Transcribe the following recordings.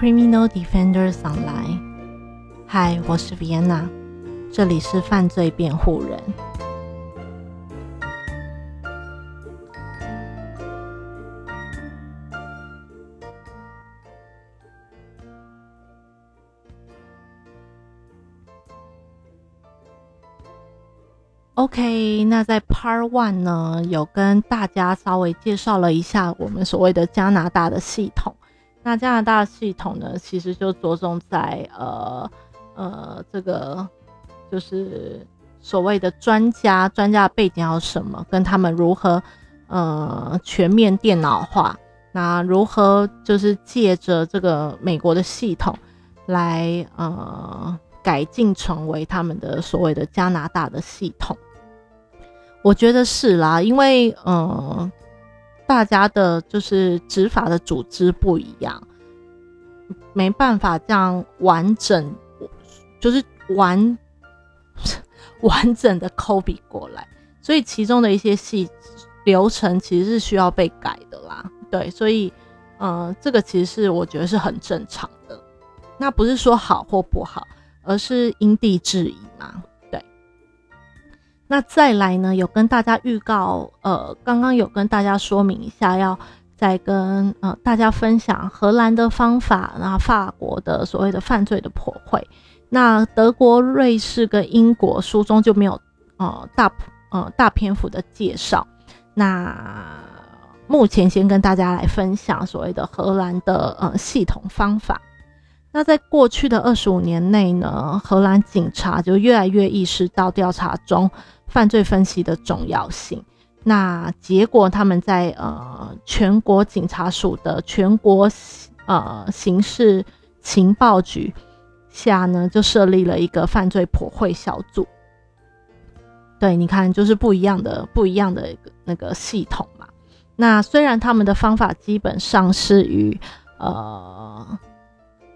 Criminal Defenders Online。嗨，我是 Vienna，这里是犯罪辩护人。OK，那在 Part One 呢，有跟大家稍微介绍了一下我们所谓的加拿大的系统。那加拿大系统呢，其实就着重在呃呃这个就是所谓的专家，专家的背景要什么，跟他们如何呃全面电脑化，那如何就是借着这个美国的系统来呃改进成为他们的所谓的加拿大的系统。我觉得是啦，因为嗯，大家的就是执法的组织不一样，没办法这样完整，就是完 完整的 copy 过来，所以其中的一些细流程其实是需要被改的啦。对，所以嗯，这个其实是我觉得是很正常的，那不是说好或不好，而是因地制宜嘛。那再来呢？有跟大家预告，呃，刚刚有跟大家说明一下，要再跟呃大家分享荷兰的方法，然后法国的所谓的犯罪的破坏。那德国、瑞士跟英国书中就没有呃大呃大篇幅的介绍。那目前先跟大家来分享所谓的荷兰的呃系统方法。那在过去的二十五年内呢，荷兰警察就越来越意识到调查中。犯罪分析的重要性。那结果，他们在呃全国警察署的全国呃刑事情报局下呢，就设立了一个犯罪破会小组。对，你看，就是不一样的不一样的那个系统嘛。那虽然他们的方法基本上是与呃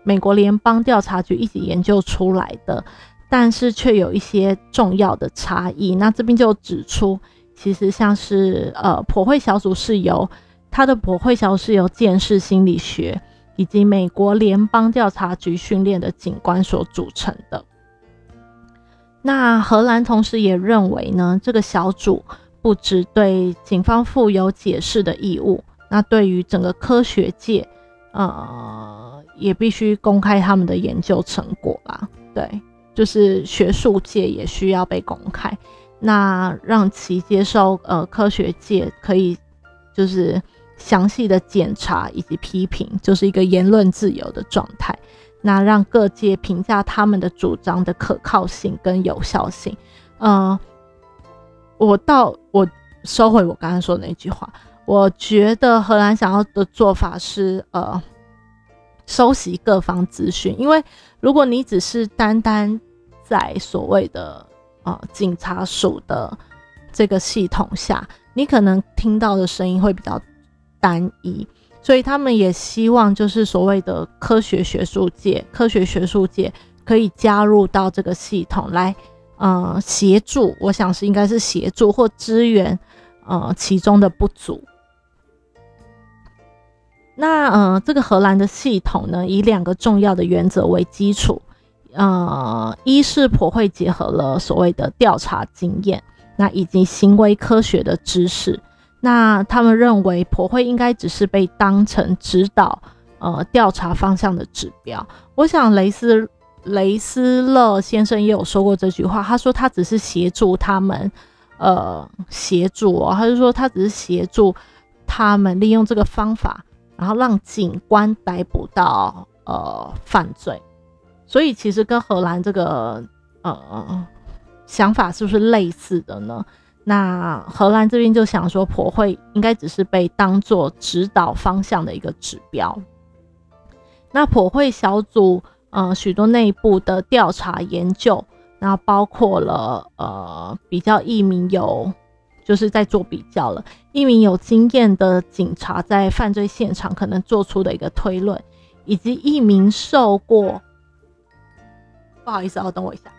美国联邦调查局一起研究出来的。但是却有一些重要的差异。那这边就指出，其实像是呃，普惠小组是由他的普惠小组是由见识心理学以及美国联邦调查局训练的警官所组成的。那荷兰同时也认为呢，这个小组不只对警方负有解释的义务，那对于整个科学界，呃，也必须公开他们的研究成果啦。对。就是学术界也需要被公开，那让其接受呃科学界可以就是详细的检查以及批评，就是一个言论自由的状态。那让各界评价他们的主张的可靠性跟有效性。嗯，我到我收回我刚刚说的那句话，我觉得荷兰想要的做法是呃收集各方资讯，因为。如果你只是单单在所谓的呃警察署的这个系统下，你可能听到的声音会比较单一，所以他们也希望就是所谓的科学学术界、科学学术界可以加入到这个系统来，呃，协助。我想是应该是协助或支援，呃，其中的不足。那呃，这个荷兰的系统呢，以两个重要的原则为基础，呃，一是普惠结合了所谓的调查经验，那以及行为科学的知识。那他们认为普惠应该只是被当成指导呃调查方向的指标。我想雷斯雷斯勒先生也有说过这句话，他说他只是协助他们，呃，协助哦，他就说他只是协助他们利用这个方法。然后让警官逮捕到呃犯罪，所以其实跟荷兰这个呃想法是不是类似的呢？那荷兰这边就想说，普会应该只是被当做指导方向的一个指标。那普会小组呃许多内部的调查研究，那包括了呃比较一名有。就是在做比较了，一名有经验的警察在犯罪现场可能做出的一个推论，以及一名受过，不好意思，哦，等我一下，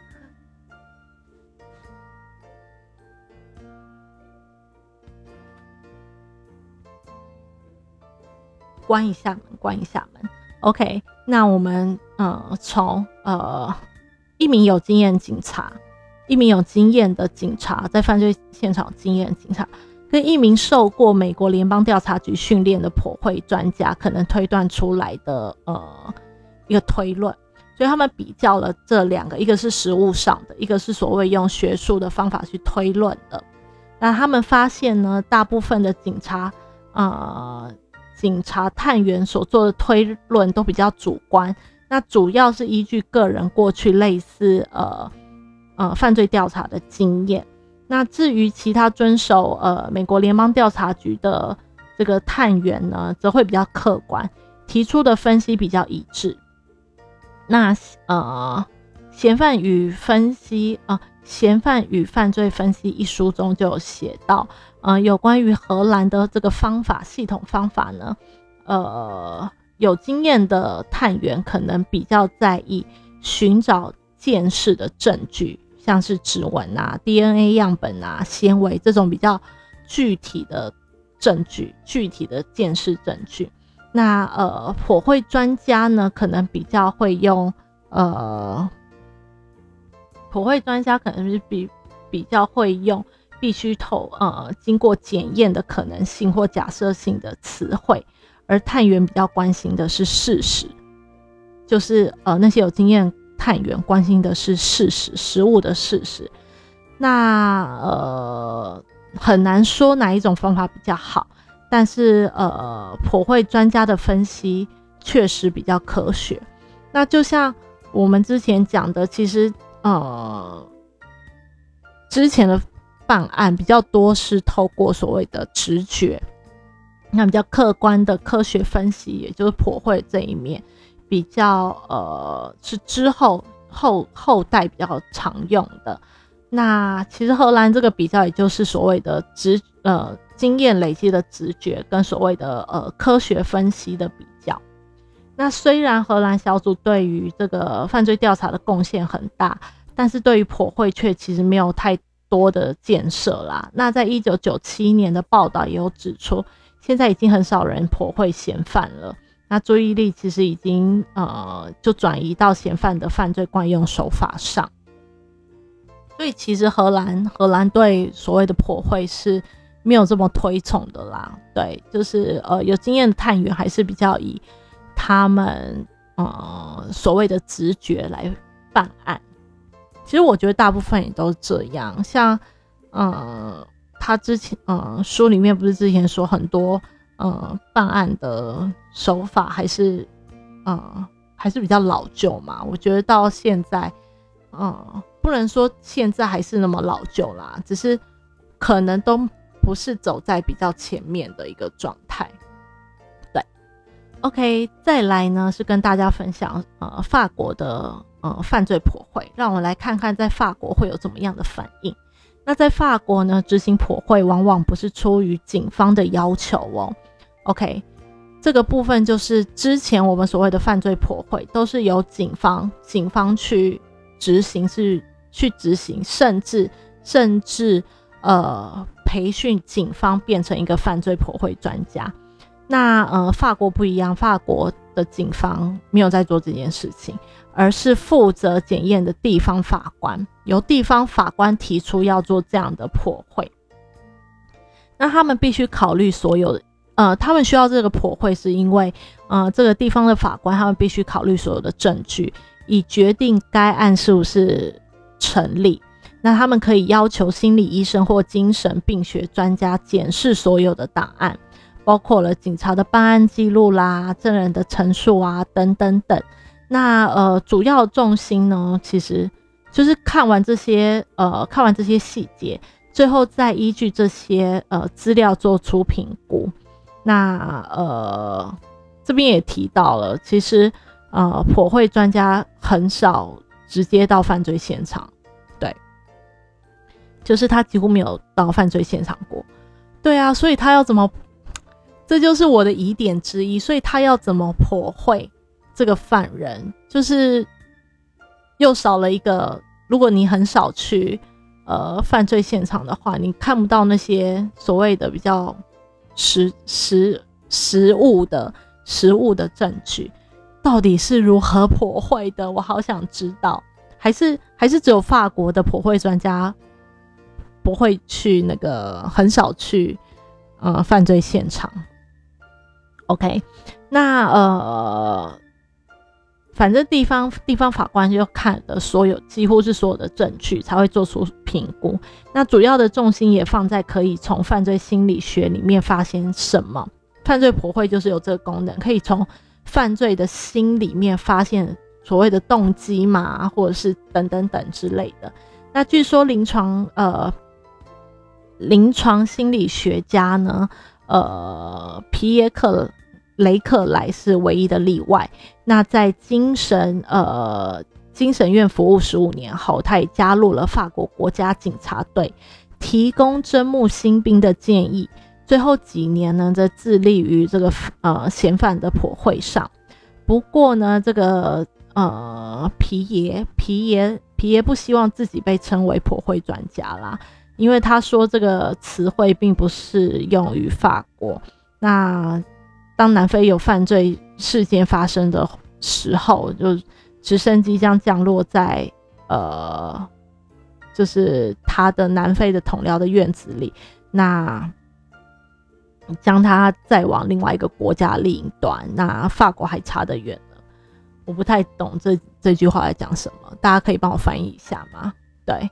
关一下门，关一下门。OK，那我们呃从呃一名有经验警察，一名有经验的警察在犯罪现场经验警察，跟一名受过美国联邦调查局训练的破会专家，可能推断出来的呃一个推论。所以他们比较了这两个，一个是实物上的，一个是所谓用学术的方法去推论的。那他们发现呢，大部分的警察，呃，警察探员所做的推论都比较主观，那主要是依据个人过去类似呃呃犯罪调查的经验。那至于其他遵守呃美国联邦调查局的这个探员呢，则会比较客观，提出的分析比较一致。那呃，嫌犯与分析啊，嫌犯与犯罪分析一书中就有写到，呃，有关于荷兰的这个方法系统方法呢，呃，有经验的探员可能比较在意寻找见识的证据，像是指纹啊、DNA 样本啊、纤维这种比较具体的证据，具体的见识证据。那呃，火会专家呢，可能比较会用呃，火会专家可能是比比较会用必须透呃经过检验的可能性或假设性的词汇，而探员比较关心的是事实，就是呃那些有经验探员关心的是事实，实物的事实。那呃很难说哪一种方法比较好。但是，呃，普会专家的分析确实比较科学。那就像我们之前讲的，其实，呃，之前的办案比较多是透过所谓的直觉，那比较客观的科学分析，也就是普会这一面比较，呃，是之后后后代比较常用的。那其实荷兰这个比较，也就是所谓的直，呃。经验累积的直觉跟所谓的呃科学分析的比较，那虽然荷兰小组对于这个犯罪调查的贡献很大，但是对于破会却其实没有太多的建设啦。那在一九九七年的报道也有指出，现在已经很少人破会嫌犯了，那注意力其实已经呃就转移到嫌犯的犯罪惯用手法上。所以其实荷兰荷兰对所谓的破会是。没有这么推崇的啦，对，就是呃有经验的探员还是比较以他们呃所谓的直觉来办案。其实我觉得大部分也都是这样，像呃他之前呃书里面不是之前说很多呃办案的手法还是呃还是比较老旧嘛？我觉得到现在呃不能说现在还是那么老旧啦，只是可能都。不是走在比较前面的一个状态，对，OK，再来呢是跟大家分享呃法国的呃犯罪破会，让我来看看在法国会有怎么样的反应。那在法国呢，执行破会往往不是出于警方的要求哦，OK，这个部分就是之前我们所谓的犯罪破会都是由警方警方去执行，是去执行，甚至甚至呃。培训警方变成一个犯罪破会专家，那呃，法国不一样，法国的警方没有在做这件事情，而是负责检验的地方法官，由地方法官提出要做这样的破会。那他们必须考虑所有，呃，他们需要这个破会，是因为呃，这个地方的法官他们必须考虑所有的证据，以决定该案是不是成立。那他们可以要求心理医生或精神病学专家检视所有的档案，包括了警察的办案记录啦、证人的陈述啊等等等。那呃，主要重心呢，其实就是看完这些呃，看完这些细节，最后再依据这些呃资料做出评估。那呃，这边也提到了，其实呃，破会专家很少直接到犯罪现场。对就是他几乎没有到犯罪现场过，对啊，所以他要怎么？这就是我的疑点之一。所以他要怎么破会这个犯人？就是又少了一个。如果你很少去呃犯罪现场的话，你看不到那些所谓的比较实实实物的实物的证据。到底是如何破会的？我好想知道。还是还是只有法国的破会专家不会去那个，很少去呃犯罪现场。OK，那呃。反正地方地方法官就看的所有几乎是所有的证据才会做出评估。那主要的重心也放在可以从犯罪心理学里面发现什么。犯罪婆会就是有这个功能，可以从犯罪的心里面发现所谓的动机嘛，或者是等等等之类的。那据说临床呃临床心理学家呢，呃皮耶克。雷克莱是唯一的例外。那在精神呃精神院服务十五年后，他也加入了法国国家警察队，提供征募新兵的建议。最后几年呢，则致力于这个呃嫌犯的破会上。不过呢，这个呃皮耶皮耶皮耶不希望自己被称为破会专家啦，因为他说这个词汇并不适用于法国。那当南非有犯罪事件发生的时候，就直升机将降落在呃，就是他的南非的同僚的院子里，那将他再往另外一个国家另一端，那法国还差得远呢。我不太懂这这句话在讲什么，大家可以帮我翻译一下吗？对，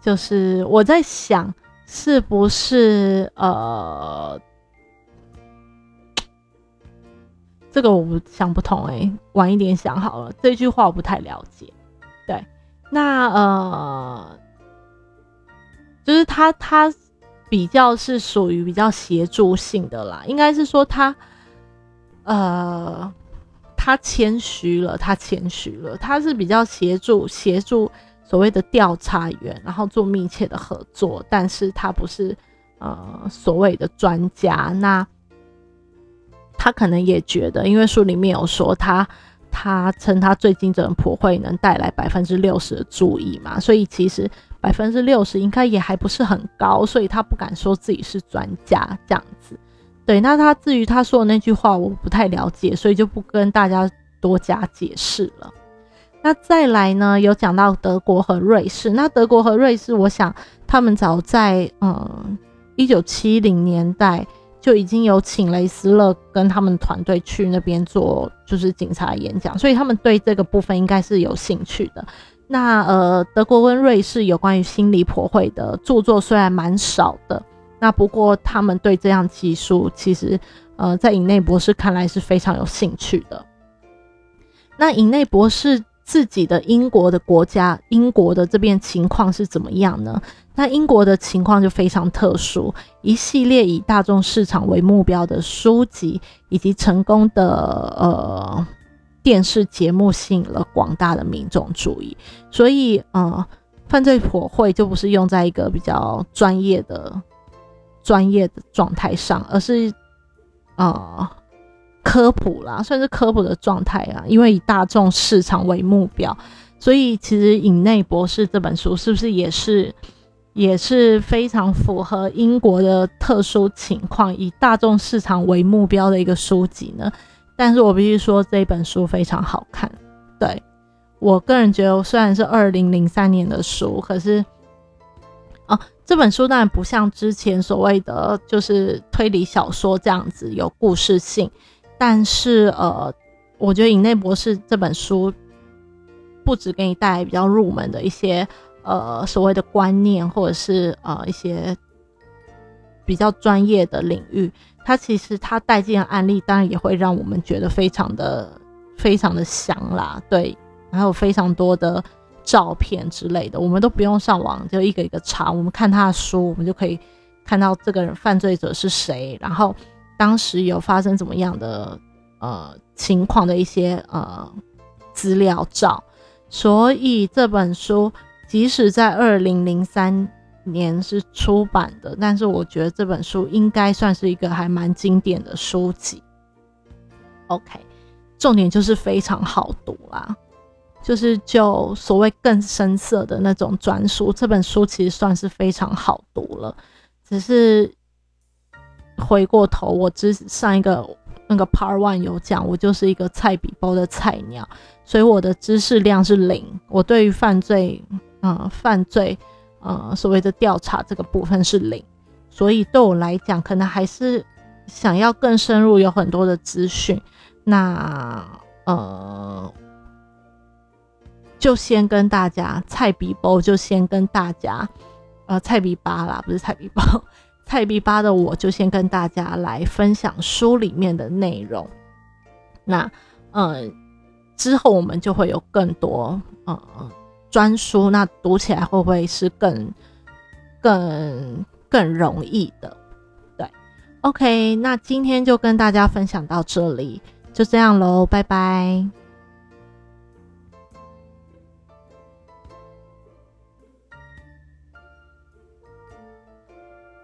就是我在想，是不是呃。这个我不想不通哎，晚一点想好了。这句话我不太了解。对，那呃，就是他他比较是属于比较协助性的啦，应该是说他呃他谦虚了，他谦虚了，他是比较协助协助所谓的调查员，然后做密切的合作，但是他不是呃所谓的专家。那他可能也觉得，因为书里面有说他，他称他最近这种普惠能带来百分之六十的注意嘛，所以其实百分之六十应该也还不是很高，所以他不敢说自己是专家这样子。对，那他至于他说的那句话，我不太了解，所以就不跟大家多加解释了。那再来呢，有讲到德国和瑞士，那德国和瑞士，我想他们早在嗯一九七零年代。就已经有请雷斯勒跟他们团队去那边做，就是警察演讲，所以他们对这个部分应该是有兴趣的。那呃，德国跟瑞士有关于心理破会的著作虽然蛮少的，那不过他们对这样技术其实呃，在尹内博士看来是非常有兴趣的。那尹内博士。自己的英国的国家，英国的这边情况是怎么样呢？那英国的情况就非常特殊，一系列以大众市场为目标的书籍以及成功的呃电视节目吸引了广大的民众注意，所以呃，犯罪火会就不是用在一个比较专业的专业的状态上，而是呃。科普啦，算是科普的状态啊，因为以大众市场为目标，所以其实尹内博士这本书是不是也是也是非常符合英国的特殊情况，以大众市场为目标的一个书籍呢？但是我必须说这本书非常好看，对我个人觉得，虽然是二零零三年的书，可是哦，这本书当然不像之前所谓的就是推理小说这样子有故事性。但是，呃，我觉得《尹内博士》这本书不止给你带来比较入门的一些，呃，所谓的观念，或者是呃一些比较专业的领域。它其实它带进的案例，当然也会让我们觉得非常的、非常的香啦。对，还有非常多的照片之类的，我们都不用上网，就一个一个查。我们看他的书，我们就可以看到这个人犯罪者是谁，然后。当时有发生怎么样的呃情况的一些呃资料照，所以这本书即使在二零零三年是出版的，但是我觉得这本书应该算是一个还蛮经典的书籍。OK，重点就是非常好读啦，就是就所谓更深色的那种专书，这本书其实算是非常好读了，只是。回过头，我之上一个那个 Part One 有讲，我就是一个菜比包的菜鸟，所以我的知识量是零。我对于犯罪，嗯，犯罪，呃，所谓的调查这个部分是零，所以对我来讲，可能还是想要更深入，有很多的资讯。那，呃，就先跟大家菜比包，就先跟大家，呃，菜比巴啦，不是菜比包。菜比巴的我就先跟大家来分享书里面的内容。那，嗯，之后我们就会有更多呃专书，那读起来会不会是更更更容易的？对，OK，那今天就跟大家分享到这里，就这样喽，拜拜。